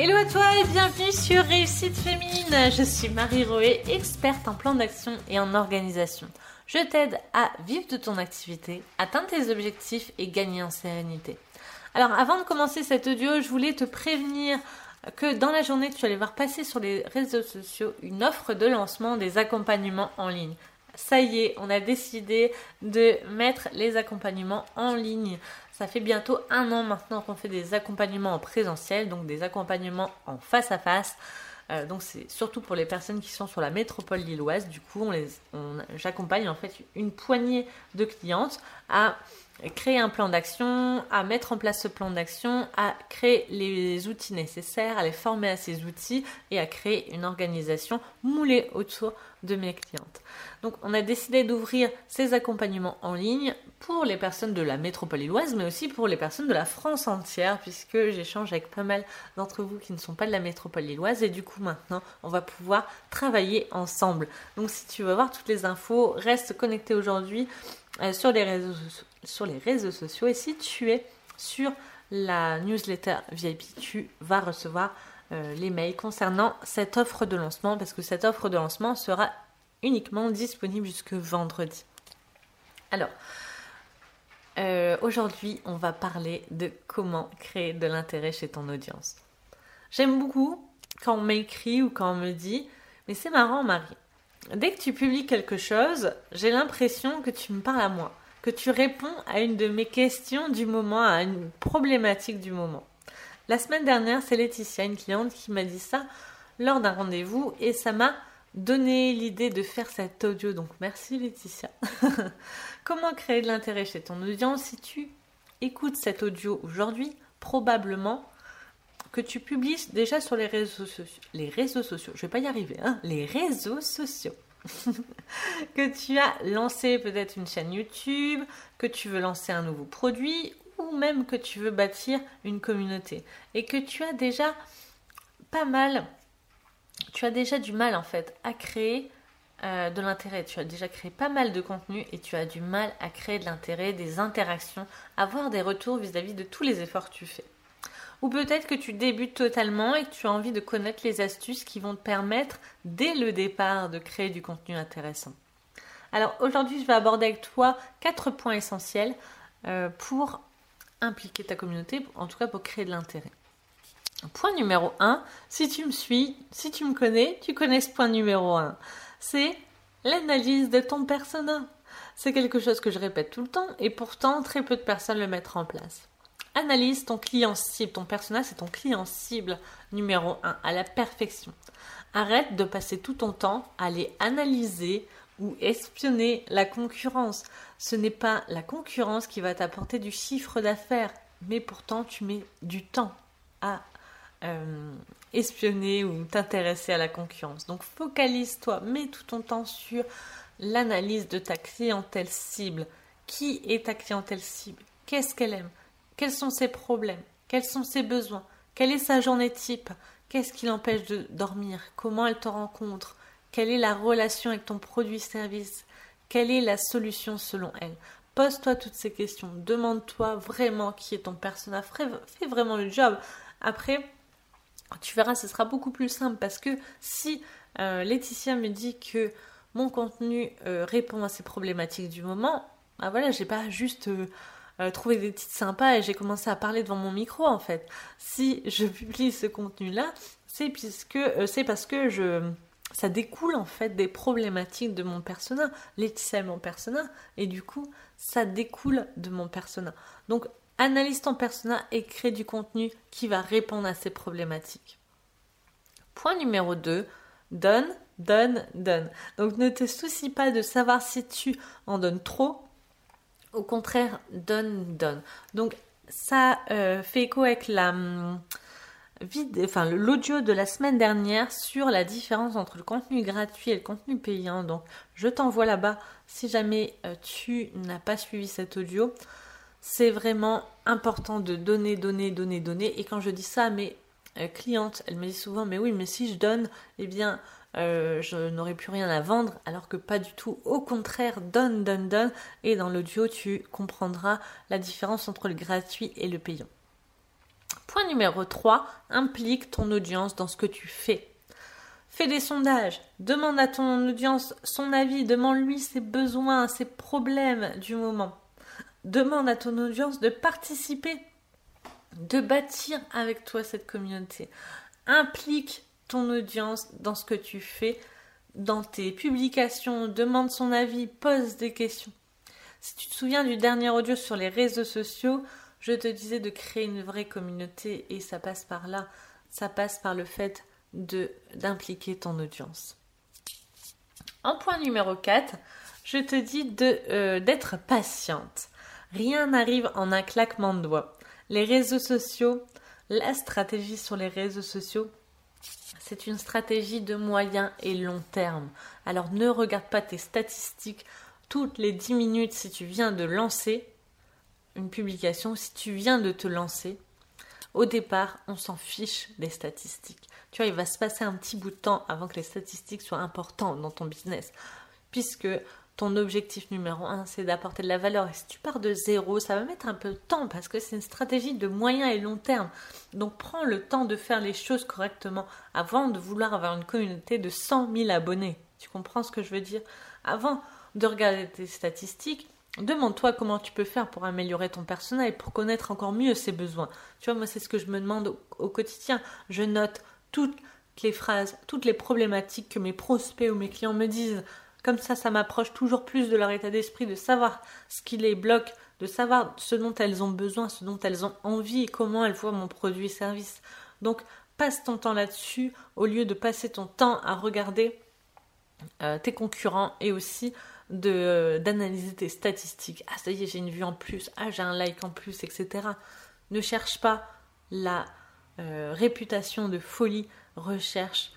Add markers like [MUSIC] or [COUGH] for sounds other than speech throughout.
Hello à toi et bienvenue sur Réussite Féminine. Je suis Marie Roé, experte en plan d'action et en organisation. Je t'aide à vivre de ton activité, atteindre tes objectifs et gagner en sérénité. Alors avant de commencer cet audio, je voulais te prévenir que dans la journée, tu allais voir passer sur les réseaux sociaux une offre de lancement des accompagnements en ligne. Ça y est, on a décidé de mettre les accompagnements en ligne. Ça fait bientôt un an maintenant qu'on fait des accompagnements en présentiel, donc des accompagnements en face à face. Euh, donc c'est surtout pour les personnes qui sont sur la métropole lilloise. Du coup, j'accompagne en fait une poignée de clientes à créer un plan d'action, à mettre en place ce plan d'action, à créer les outils nécessaires, à les former à ces outils et à créer une organisation moulée autour de mes clientes. Donc on a décidé d'ouvrir ces accompagnements en ligne pour les personnes de la métropole illoise, mais aussi pour les personnes de la France entière, puisque j'échange avec pas mal d'entre vous qui ne sont pas de la métropole illoise, et du coup maintenant on va pouvoir travailler ensemble. Donc si tu veux voir toutes les infos, reste connecté aujourd'hui euh, sur, les réseaux, sur les réseaux sociaux, et si tu es sur la newsletter VIP, tu vas recevoir euh, les mails concernant cette offre de lancement parce que cette offre de lancement sera uniquement disponible jusque vendredi. Alors, euh, aujourd'hui, on va parler de comment créer de l'intérêt chez ton audience. J'aime beaucoup quand on m'écrit ou quand on me dit Mais c'est marrant, Marie. Dès que tu publies quelque chose, j'ai l'impression que tu me parles à moi, que tu réponds à une de mes questions du moment, à une problématique du moment. La semaine dernière, c'est Laetitia, une cliente, qui m'a dit ça lors d'un rendez-vous et ça m'a donné l'idée de faire cet audio. Donc merci Laetitia. [LAUGHS] Comment créer de l'intérêt chez ton audience? Si tu écoutes cet audio aujourd'hui, probablement que tu publies déjà sur les réseaux sociaux. Les réseaux sociaux, je vais pas y arriver, hein Les réseaux sociaux. [LAUGHS] que tu as lancé peut-être une chaîne YouTube, que tu veux lancer un nouveau produit ou même que tu veux bâtir une communauté et que tu as déjà pas mal, tu as déjà du mal en fait à créer euh, de l'intérêt. Tu as déjà créé pas mal de contenu et tu as du mal à créer de l'intérêt, des interactions, avoir des retours vis-à-vis de tous les efforts que tu fais. Ou peut-être que tu débutes totalement et que tu as envie de connaître les astuces qui vont te permettre dès le départ de créer du contenu intéressant. Alors aujourd'hui, je vais aborder avec toi quatre points essentiels euh, pour impliquer ta communauté, en tout cas pour créer de l'intérêt. Point numéro 1, si tu me suis, si tu me connais, tu connais ce point numéro 1. C'est l'analyse de ton persona. C'est quelque chose que je répète tout le temps et pourtant très peu de personnes le mettent en place. Analyse ton client cible. Ton persona, c'est ton client cible numéro 1 à la perfection. Arrête de passer tout ton temps à les analyser ou espionner la concurrence. Ce n'est pas la concurrence qui va t'apporter du chiffre d'affaires, mais pourtant tu mets du temps à euh, espionner ou t'intéresser à la concurrence. Donc focalise-toi, mets tout ton temps sur l'analyse de ta clientèle cible. Qui est ta clientèle cible? Qu'est-ce qu'elle aime? Quels sont ses problèmes? Quels sont ses besoins? Quelle est sa journée type? Qu'est-ce qui l'empêche de dormir? Comment elle te rencontre? Quelle est la relation avec ton produit-service Quelle est la solution selon elle? Pose-toi toutes ces questions. Demande-toi vraiment qui est ton personnage. Fais vraiment le job. Après, tu verras, ce sera beaucoup plus simple parce que si euh, Laetitia me dit que mon contenu euh, répond à ces problématiques du moment, bah voilà, j'ai pas juste euh, trouvé des titres sympas et j'ai commencé à parler devant mon micro en fait. Si je [LAUGHS] publie ce contenu-là, c'est c'est parce que ça découle en fait des problématiques de mon persona. Laetitia est mon persona et du coup ça découle de mon persona. Donc analyse ton persona et crée du contenu qui va répondre à ces problématiques. Point numéro 2, donne, donne, donne. Donc ne te soucie pas de savoir si tu en donnes trop. Au contraire, donne, donne. Donc ça euh, fait écho avec la... Hum, enfin l'audio de la semaine dernière sur la différence entre le contenu gratuit et le contenu payant. Donc je t'envoie là-bas si jamais euh, tu n'as pas suivi cet audio. C'est vraiment important de donner, donner, donner, donner. Et quand je dis ça à euh, clientes, elles me disent souvent mais oui mais si je donne, eh bien euh, je n'aurai plus rien à vendre, alors que pas du tout. Au contraire, donne, donne, donne. Et dans l'audio, tu comprendras la différence entre le gratuit et le payant Point numéro 3, implique ton audience dans ce que tu fais. Fais des sondages, demande à ton audience son avis, demande-lui ses besoins, ses problèmes du moment. Demande à ton audience de participer, de bâtir avec toi cette communauté. Implique ton audience dans ce que tu fais, dans tes publications, demande son avis, pose des questions. Si tu te souviens du dernier audio sur les réseaux sociaux, je te disais de créer une vraie communauté et ça passe par là. Ça passe par le fait de d'impliquer ton audience. En point numéro 4, je te dis de euh, d'être patiente. Rien n'arrive en un claquement de doigts. Les réseaux sociaux, la stratégie sur les réseaux sociaux, c'est une stratégie de moyen et long terme. Alors ne regarde pas tes statistiques toutes les 10 minutes si tu viens de lancer une publication, si tu viens de te lancer. Au départ, on s'en fiche des statistiques. Tu vois, il va se passer un petit bout de temps avant que les statistiques soient importantes dans ton business. Puisque ton objectif numéro un, c'est d'apporter de la valeur. Et si tu pars de zéro, ça va mettre un peu de temps parce que c'est une stratégie de moyen et long terme. Donc prends le temps de faire les choses correctement avant de vouloir avoir une communauté de 100 000 abonnés. Tu comprends ce que je veux dire? Avant de regarder tes statistiques, demande-toi comment tu peux faire pour améliorer ton personnel, pour connaître encore mieux ses besoins. Tu vois, moi, c'est ce que je me demande au, au quotidien. Je note toutes les phrases, toutes les problématiques que mes prospects ou mes clients me disent comme ça, ça m'approche toujours plus de leur état d'esprit, de savoir ce qui les bloque, de savoir ce dont elles ont besoin, ce dont elles ont envie et comment elles voient mon produit et service. Donc, passe ton temps là-dessus au lieu de passer ton temps à regarder euh, tes concurrents et aussi euh, d'analyser tes statistiques. Ah, ça y est, j'ai une vue en plus. Ah, j'ai un like en plus, etc. Ne cherche pas la euh, réputation de folie. Recherche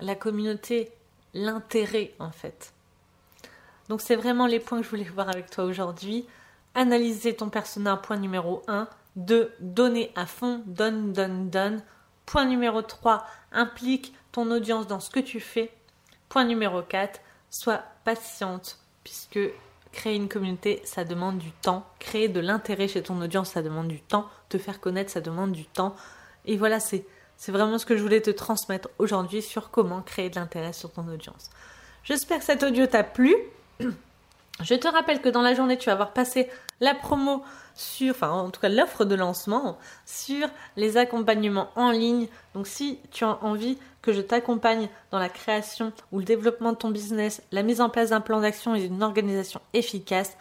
la communauté l'intérêt en fait. Donc c'est vraiment les points que je voulais voir avec toi aujourd'hui. Analyser ton persona, point numéro 1. 2. Donner à fond, donne, donne, donne. Point numéro 3. Implique ton audience dans ce que tu fais. Point numéro 4. Sois patiente puisque créer une communauté, ça demande du temps. Créer de l'intérêt chez ton audience, ça demande du temps. Te faire connaître, ça demande du temps. Et voilà, c'est c'est vraiment ce que je voulais te transmettre aujourd'hui sur comment créer de l'intérêt sur ton audience. J'espère que cet audio t'a plu. [CLEARS THROAT] Je te rappelle que dans la journée, tu vas avoir passé la promo sur, enfin en tout cas l'offre de lancement sur les accompagnements en ligne. Donc si tu as envie que je t'accompagne dans la création ou le développement de ton business, la mise en place d'un plan d'action et d'une organisation efficace,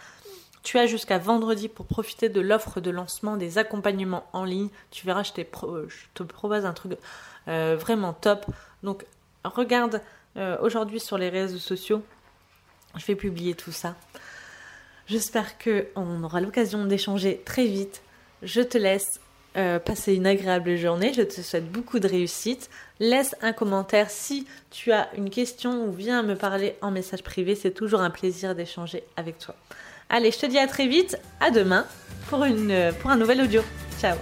tu as jusqu'à vendredi pour profiter de l'offre de lancement des accompagnements en ligne. Tu verras, je, te propose un truc euh, vraiment top. Donc, regarde euh, aujourd'hui sur les réseaux sociaux. Je vais publier tout ça. J'espère qu'on aura l'occasion d'échanger très vite. Je te laisse euh, passer une agréable journée. Je te souhaite beaucoup de réussite. Laisse un commentaire si tu as une question ou viens me parler en message privé. C'est toujours un plaisir d'échanger avec toi. Allez, je te dis à très vite, à demain pour, pour un nouvel audio. Ciao